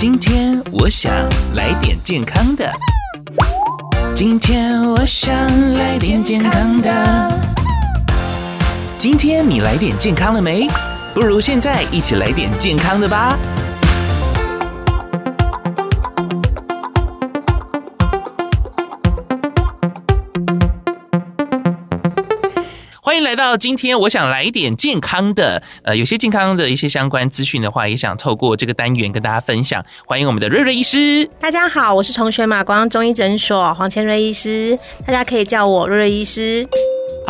今天我想来点健康的。今天我想来点健康的。今天你来点健康了没？不如现在一起来点健康的吧。欢迎来到今天，我想来一点健康的。呃，有些健康的一些相关资讯的话，也想透过这个单元跟大家分享。欢迎我们的瑞瑞医师。大家好，我是重玄马光中医诊所黄千瑞医师，大家可以叫我瑞瑞医师。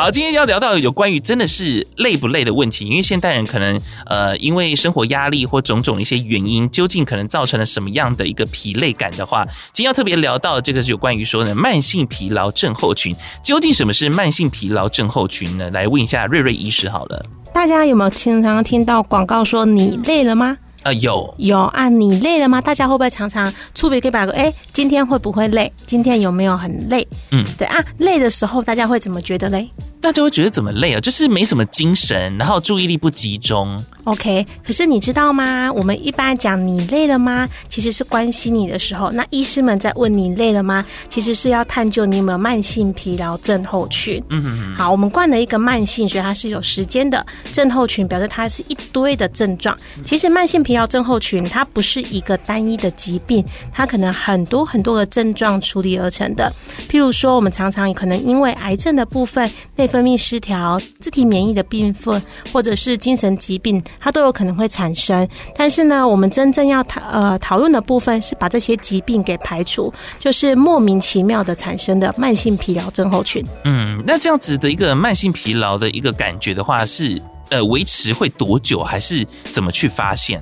好，今天要聊到有关于真的是累不累的问题，因为现代人可能呃，因为生活压力或种种一些原因，究竟可能造成了什么样的一个疲累感的话，今天要特别聊到这个是有关于说呢，慢性疲劳症候群，究竟什么是慢性疲劳症候群呢？来问一下瑞瑞医师好了。大家有没有经常听到广告说你累了吗？啊，有有啊，你累了吗？大家会不会常常触别可以把个哎，今天会不会累？今天有没有很累？嗯，对啊，累的时候大家会怎么觉得嘞？大家会觉得怎么累啊？就是没什么精神，然后注意力不集中。OK，可是你知道吗？我们一般讲你累了吗？其实是关心你的时候。那医师们在问你累了吗？其实是要探究你有没有慢性疲劳症候群。嗯哼哼。好，我们冠了一个慢性，所以它是有时间的。症候群表示它是一堆的症状。其实慢性疲劳症候群它不是一个单一的疾病，它可能很多很多的症状处理而成的。譬如说，我们常常可能因为癌症的部分内分泌失调、自体免疫的病份，或者是精神疾病，它都有可能会产生。但是呢，我们真正要讨呃讨论的部分是把这些疾病给排除，就是莫名其妙的产生的慢性疲劳症候群。嗯，那这样子的一个慢性疲劳的一个感觉的话是，呃维持会多久，还是怎么去发现？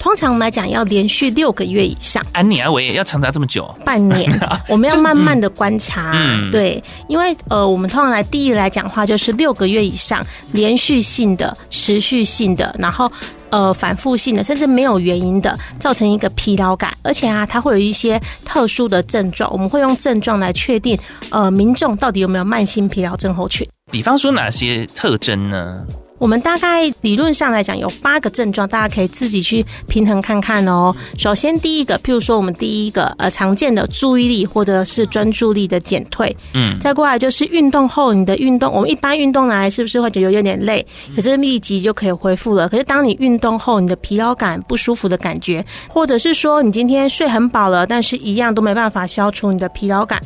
通常我们来讲，要连续六个月以上。安妮啊，我也要长达这么久？半年，我们要慢慢的观察。嗯、对，因为呃，我们通常来第一来讲的话，就是六个月以上，连续性的、持续性的，然后呃反复性的，甚至没有原因的，造成一个疲劳感，而且啊，它会有一些特殊的症状，我们会用症状来确定呃民众到底有没有慢性疲劳症候群。比方说哪些特征呢？我们大概理论上来讲有八个症状，大家可以自己去平衡看看哦。首先第一个，譬如说我们第一个呃常见的注意力或者是专注力的减退，嗯，再过来就是运动后你的运动，我们一般运动来是不是会觉得有点累，可是立即就可以恢复了。可是当你运动后，你的疲劳感、不舒服的感觉，或者是说你今天睡很饱了，但是一样都没办法消除你的疲劳感。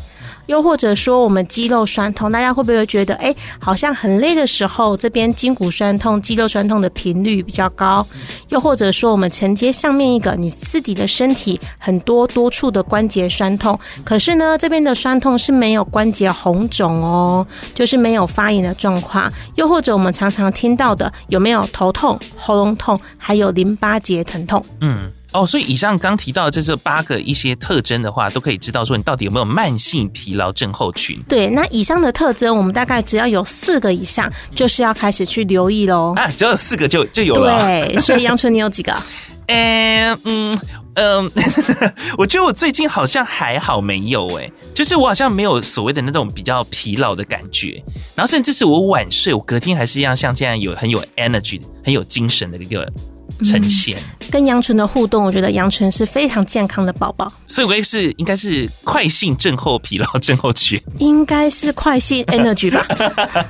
又或者说，我们肌肉酸痛，大家会不会觉得，哎，好像很累的时候，这边筋骨酸酸痛、肌肉酸痛的频率比较高？又或者说，我们承接上面一个，你自己的身体很多多处的关节酸痛，可是呢，这边的酸痛是没有关节红肿哦，就是没有发炎的状况。又或者我们常常听到的，有没有头痛、喉咙痛，还有淋巴结疼痛？嗯。哦，所以以上刚提到的这这八个一些特征的话，都可以知道说你到底有没有慢性疲劳症候群。对，那以上的特征，我们大概只要有四个以上，就是要开始去留意喽。啊，只要有四个就就有了。对，所以杨春，你有几个？嗯 嗯嗯，我觉得我最近好像还好，没有哎，就是我好像没有所谓的那种比较疲劳的感觉，然后甚至是我晚睡，我隔天还是一样像这样有很有 energy、很有精神的一个。呈现、嗯、跟杨纯的互动，我觉得杨纯是非常健康的宝宝，所以我也是应该是快性症候疲劳症候群，应该是快性 energy 吧。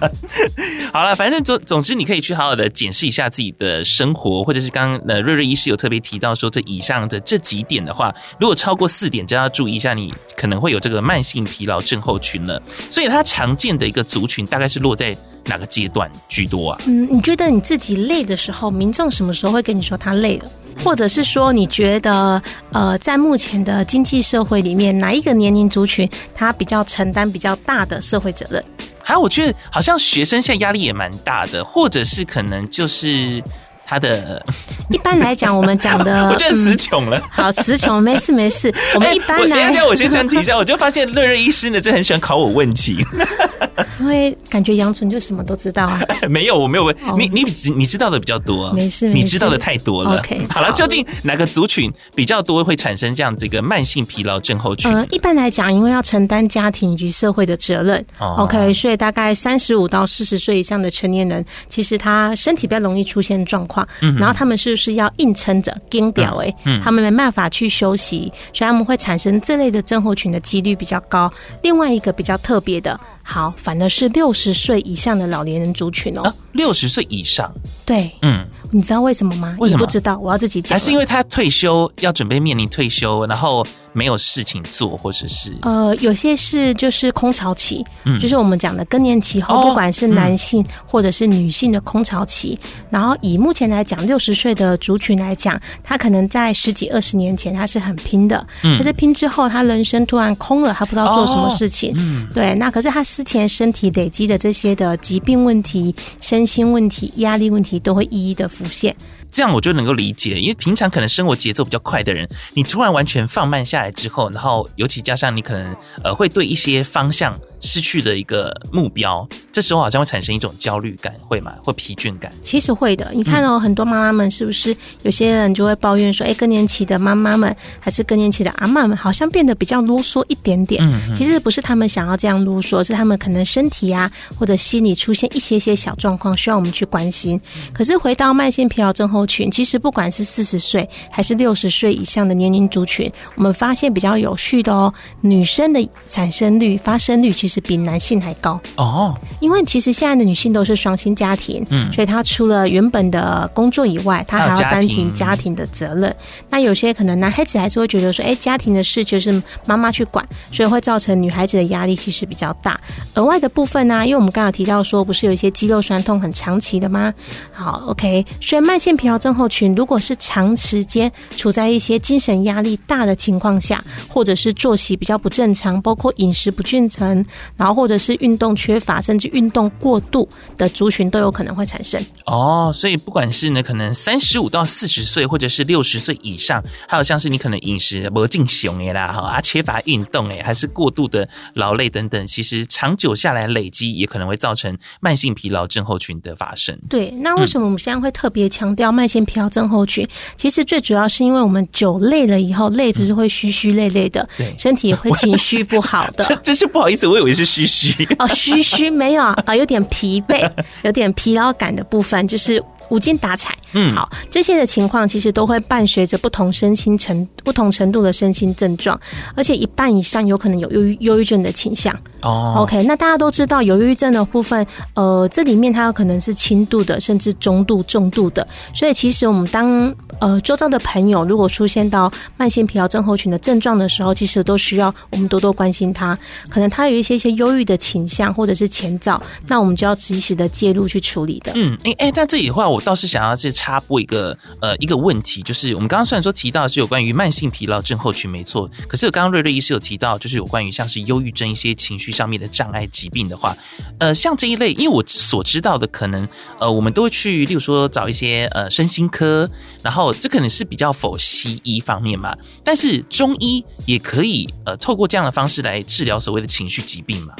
好了，反正总总之，你可以去好好的检视一下自己的生活，或者是刚刚呃瑞瑞医师有特别提到说，这以上的这几点的话，如果超过四点，就要注意一下，你可能会有这个慢性疲劳症候群了。所以它常见的一个族群大概是落在。哪个阶段居多啊？嗯，你觉得你自己累的时候，民众什么时候会跟你说他累了？或者是说，你觉得呃，在目前的经济社会里面，哪一个年龄族群他比较承担比较大的社会责任？还有，我觉得好像学生现在压力也蛮大的，或者是可能就是。他的一般来讲，我们讲的 我觉得词穷了。好，词穷没事没事。我们一般来，等下我先先提一下，我就发现乐乐医师呢，真的很喜欢考我问题，因为感觉杨纯就什么都知道啊。没有，我没有问你，你你知道的比较多，没事，你知道的太多了。OK，好了，究竟哪个族群比较多会产生这样子一个慢性疲劳症候群？呃，一般来讲，因为要承担家庭以及社会的责任，OK，所以大概三十五到四十岁以上的成年人，其实他身体比较容易出现状况。况，然后他们是不是要硬撑着撑掉？哎，他们没办法去休息，所以他们会产生这类的症候群的几率比较高。另外一个比较特别的，好，反而是六十岁以上的老年人族群哦，六十岁以上，对，嗯。你知道为什么吗？为什么？不知道，我要自己讲。还是因为他退休，要准备面临退休，然后。没有事情做，或者是呃，有些是就是空巢期，嗯，就是我们讲的更年期后，不管是男性或者是女性的空巢期。然后以目前来讲，六十岁的族群来讲，他可能在十几二十年前他是很拼的，嗯，可是拼之后，他人生突然空了，他不知道做什么事情，哦、嗯，对。那可是他之前身体累积的这些的疾病问题、身心问题、压力问题，都会一一的浮现。这样我就能够理解，因为平常可能生活节奏比较快的人，你突然完全放慢下来来之后，然后尤其加上你可能呃会对一些方向。失去的一个目标，这时候好像会产生一种焦虑感，会吗？会疲倦感？其实会的。你看哦，很多妈妈们是不是有些人就会抱怨说，哎，更年期的妈妈们还是更年期的阿妈们，好像变得比较啰嗦一点点。嗯嗯。其实不是他们想要这样啰嗦，是他们可能身体啊或者心理出现一些些小状况，需要我们去关心。可是回到慢性疲劳症候群，其实不管是四十岁还是六十岁以上的年龄族群，我们发现比较有趣的哦，女生的产生率、发生率其实。比男性还高哦，因为其实现在的女性都是双薪家庭，嗯，所以她除了原本的工作以外，她还要担起家庭的责任。那有些可能男孩子还是会觉得说，哎，家庭的事就是妈妈去管，所以会造成女孩子的压力其实比较大。额外的部分呢，因为我们刚刚提到说，不是有一些肌肉酸痛很长期的吗？好，OK，所以慢性疲劳症候群如果是长时间处在一些精神压力大的情况下，或者是作息比较不正常，包括饮食不均衡。然后或者是运动缺乏，甚至运动过度的族群都有可能会产生。哦，所以不管是呢，可能三十五到四十岁，或者是六十岁以上，还有像是你可能饮食不进雄哎啦哈啊，缺乏运动哎，还是过度的劳累等等，其实长久下来累积，也可能会造成慢性疲劳症候群的发生。对，那为什么我们现在会特别强调慢性疲劳症候群？嗯、其实最主要是因为我们久累了以后，累不是会虚虚累累的，对，身体也会情绪不好的。这真是不好意思，我以为。是虚虚 哦，虚虚没有啊，有点疲惫，有点疲劳感的部分，就是。无精打采，嗯，好，这些的情况其实都会伴随着不同身心程不同程度的身心症状，而且一半以上有可能有忧郁忧郁症的倾向。哦，OK，那大家都知道有忧郁症的部分，呃，这里面它有可能是轻度的，甚至中度、重度的。所以其实我们当呃周遭的朋友如果出现到慢性疲劳症候群的症状的时候，其实都需要我们多多关心他。可能他有一些些忧郁的倾向或者是前兆，那我们就要及时的介入去处理的。嗯，哎、欸、哎，那这里的话我。倒是想要去插播一个呃一个问题，就是我们刚刚虽然说提到是有关于慢性疲劳症候群没错，可是刚刚瑞瑞医师有提到，就是有关于像是忧郁症一些情绪上面的障碍疾病的话，呃，像这一类，因为我所知道的可能呃我们都会去，例如说找一些呃身心科，然后这可能是比较否西医方面嘛，但是中医也可以呃透过这样的方式来治疗所谓的情绪疾病嘛。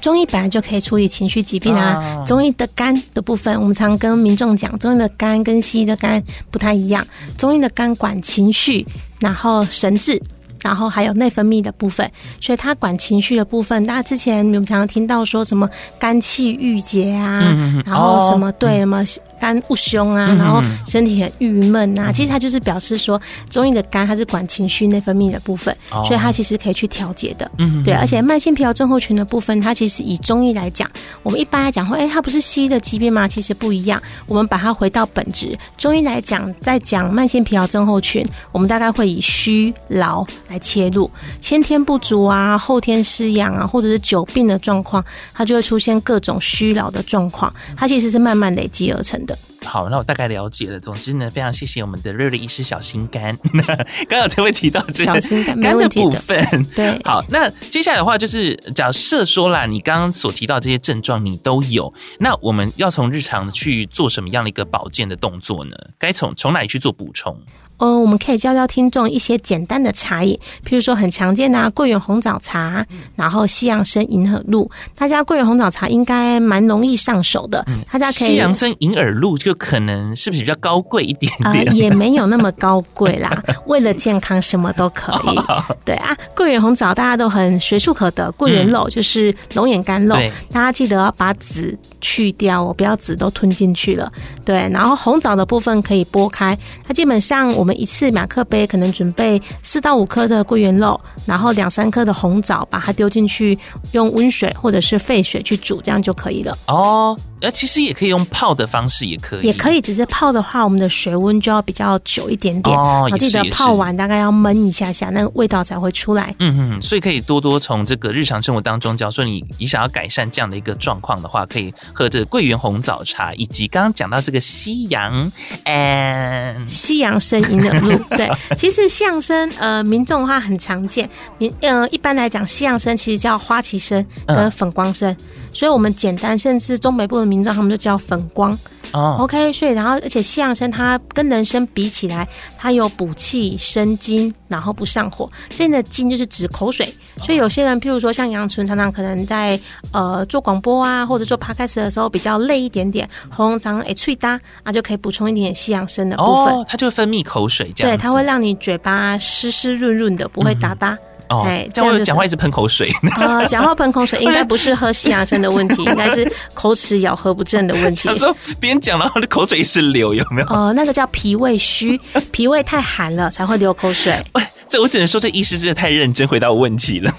中医本来就可以处理情绪疾病啊。中医的肝的部分，我们常跟民众讲，中医的肝跟西医的肝不太一样。中医的肝管情绪，然后神志。然后还有内分泌的部分，所以它管情绪的部分。那之前你们常常听到说什么肝气郁结啊，嗯、然后什么、哦、对什么肝郁胸啊，嗯、然后身体很郁闷啊，嗯、其实它就是表示说中医的肝它是管情绪内分泌的部分，哦、所以它其实可以去调节的。嗯，对，而且慢性疲劳症候群的部分，它其实以中医来讲，我们一般来讲会，哎，它不是西医的疾病吗？其实不一样。我们把它回到本质，中医来讲，在讲慢性疲劳症候群，我们大概会以虚劳。来切入先天不足啊，后天失养啊，或者是久病的状况，它就会出现各种虚劳的状况。它其实是慢慢累积而成的。好，那我大概了解了。总之呢，非常谢谢我们的瑞瑞医师小心肝。刚刚特别提到这个小心肝肝的部分，对。好，那接下来的话就是，假设说啦，你刚刚所提到这些症状你都有，那我们要从日常去做什么样的一个保健的动作呢？该从从哪里去做补充？呃，我们可以教教听众一些简单的茶饮，譬如说很常见的啊，桂圆红枣茶，然后西洋参银耳露。大家桂圆红枣茶应该蛮容易上手的，大家可以。西洋参银耳露就可能是不是比较高贵一点点？呃，也没有那么高贵啦。为了健康，什么都可以。对啊，桂圆红枣大家都很随处可得，桂圆肉就是龙眼干肉，大家记得要把籽。去掉，我不要籽都吞进去了。对，然后红枣的部分可以剥开，它基本上我们一次马克杯可能准备四到五颗的桂圆肉，然后两三颗的红枣，把它丢进去，用温水或者是沸水去煮，这样就可以了。哦。呃，其实也可以用泡的方式，也可以，也可以。只是泡的话，我们的水温就要比较久一点点。哦，我记得泡完大概要焖一下下，那个味道才会出来。嗯嗯，所以可以多多从这个日常生活当中，假如说你你想要改善这样的一个状况的话，可以喝这个桂圆红枣茶，以及刚刚讲到这个西洋，嗯，西洋参银耳露。对，其实西洋参呃，民众的话很常见。民呃，一般来讲，西洋参其实叫花旗参跟粉光参。嗯所以，我们简单，甚至中北部的民众，他们就叫粉光。哦，OK。所以，然后，而且西洋参它跟人参比起来，它有补气、生津，然后不上火。这里的津就是指口水。所以，有些人，譬如说像杨纯，常常可能在呃做广播啊，或者做 Podcast 的时候比较累一点点，喉咙常诶脆搭啊，就可以补充一点点西洋参的部分。哦，它就会分泌口水，这样。对，它会让你嘴巴湿湿润润的，不会哒哒。嗯哦，这样讲话一直喷口水。啊，讲话喷口水应该不是喝西洋参的问题，应该是口齿咬合不正的问题。他说别人讲然后口水一直流，有没有？哦，那个叫脾胃虚，脾胃太寒了才会流口水。喂，这我只能说这医师真的太认真回答我问题了。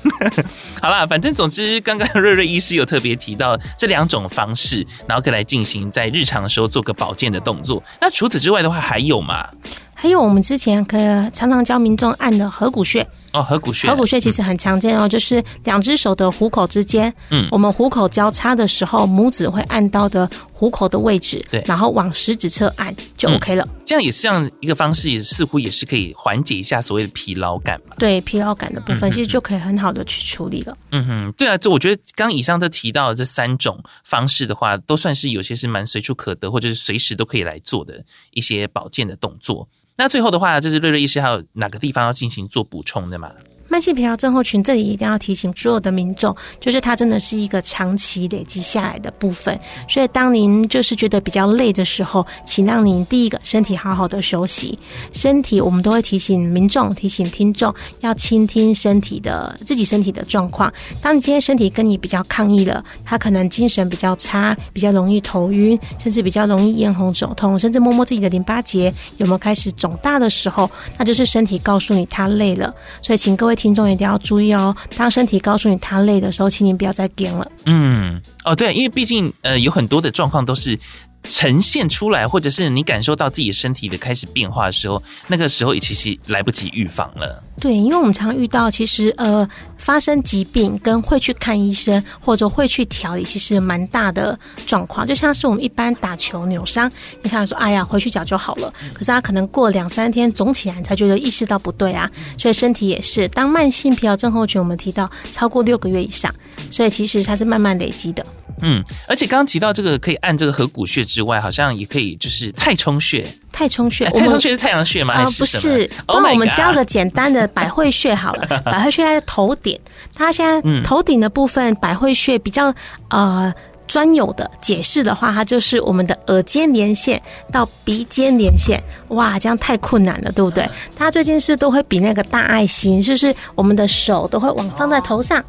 好啦，反正总之，刚刚瑞瑞医师有特别提到这两种方式，然后可以来进行在日常的时候做个保健的动作。那除此之外的话，还有吗？还有我们之前可常常教民众按的合谷穴。哦，合谷穴，合谷穴其实很常见哦，嗯、就是两只手的虎口之间，嗯，我们虎口交叉的时候，拇指会按到的虎口的位置，对，然后往食指侧按就 OK 了。嗯、这样也是这样一个方式，也似乎也是可以缓解一下所谓的疲劳感嘛。对，疲劳感的部分其实就可以很好的去处理了。嗯哼，对啊，这我觉得刚以上都提到的这三种方式的话，都算是有些是蛮随处可得，或者是随时都可以来做的一些保健的动作。那最后的话，就是瑞瑞医师还有哪个地方要进行做补充的吗？慢性疲劳症候群，这里一定要提醒所有的民众，就是它真的是一个长期累积下来的部分。所以，当您就是觉得比较累的时候，请让您第一个身体好好的休息。身体，我们都会提醒民众、提醒听众要倾听身体的自己身体的状况。当你今天身体跟你比较抗议了，他可能精神比较差，比较容易头晕，甚至比较容易咽喉肿痛，甚至摸摸自己的淋巴结有没有开始肿大的时候，那就是身体告诉你他累了。所以，请各位。听众一定要注意哦，当身体告诉你他累的时候，请你不要再点了。嗯，哦，对，因为毕竟呃，有很多的状况都是。呈现出来，或者是你感受到自己身体的开始变化的时候，那个时候也其实来不及预防了。对，因为我们常遇到，其实呃，发生疾病跟会去看医生或者会去调理，其实蛮大的状况。就像是我们一般打球扭伤，你看说，哎呀，回去脚就好了。可是他可能过两三天肿起来，你才觉得意识到不对啊。所以身体也是，当慢性疲劳症候群，我们提到超过六个月以上，所以其实它是慢慢累积的。嗯，而且刚刚提到这个可以按这个合谷穴之外，好像也可以就是太冲穴。太冲穴，太冲穴是太阳穴吗？啊、呃，不是。那我们教个简单的百会穴好了。百会穴在头顶，它现在头顶的部分，百会穴比较呃专有的解释的话，它就是我们的耳尖连线到鼻尖连线。哇，这样太困难了，对不对？大家最近是都会比那个大爱心，就是我们的手都会往放在头上。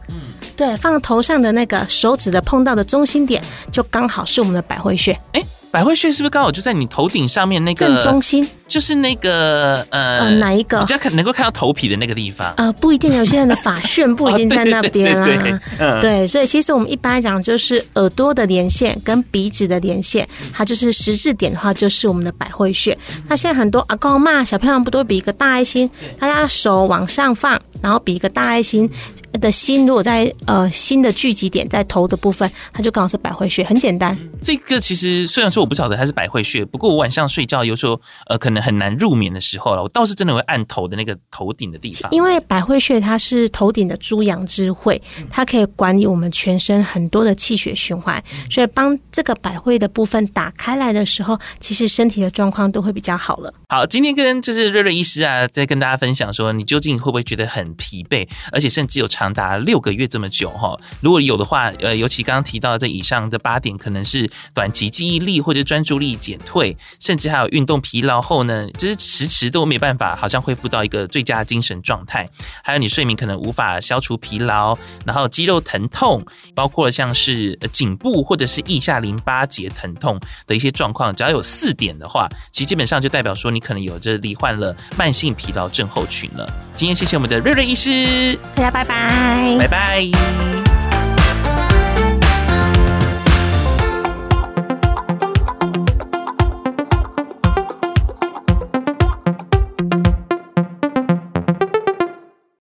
对，放头上的那个手指的碰到的中心点，就刚好是我们的百会穴。哎，百会穴是不是刚好就在你头顶上面那个正中心？就是那个呃，呃，哪一个？比较可能够看到头皮的那个地方。呃，不一定，有些人的发旋不一定在那边啊。对，对，对，对，嗯、对，所以其实我们一般来讲，就是耳朵的连线跟鼻子的连线，它就是十字点的话，就是我们的百会穴。那现在很多阿公阿嬷小朋友不都比一个大爱心？大家手往上放，然后比一个大爱心的心，如果在呃新的聚集点在头的部分，它就刚好是百会穴，很简单。这个其实虽然说我不晓得它是百会穴，不过我晚上睡觉有时候呃可能。很难入眠的时候了，我倒是真的会按头的那个头顶的地方，因为百会穴它是头顶的诸阳之会，它可以管理我们全身很多的气血循环，所以帮这个百会的部分打开来的时候，其实身体的状况都会比较好了。好，今天跟就是瑞瑞医师啊，在跟大家分享说，你究竟会不会觉得很疲惫，而且甚至有常长达六个月这么久哈。如果有的话，呃，尤其刚刚提到这以上的八点，可能是短期记忆力或者专注力减退，甚至还有运动疲劳后呢，就是迟迟都没办法，好像恢复到一个最佳精神状态。还有你睡眠可能无法消除疲劳，然后肌肉疼痛，包括像是颈部或者是腋下淋巴结疼痛的一些状况，只要有四点的话，其实基本上就代表说你可能有着罹患了慢性疲劳症候群了。今天谢谢我们的瑞瑞医师，大家拜拜拜拜，拜。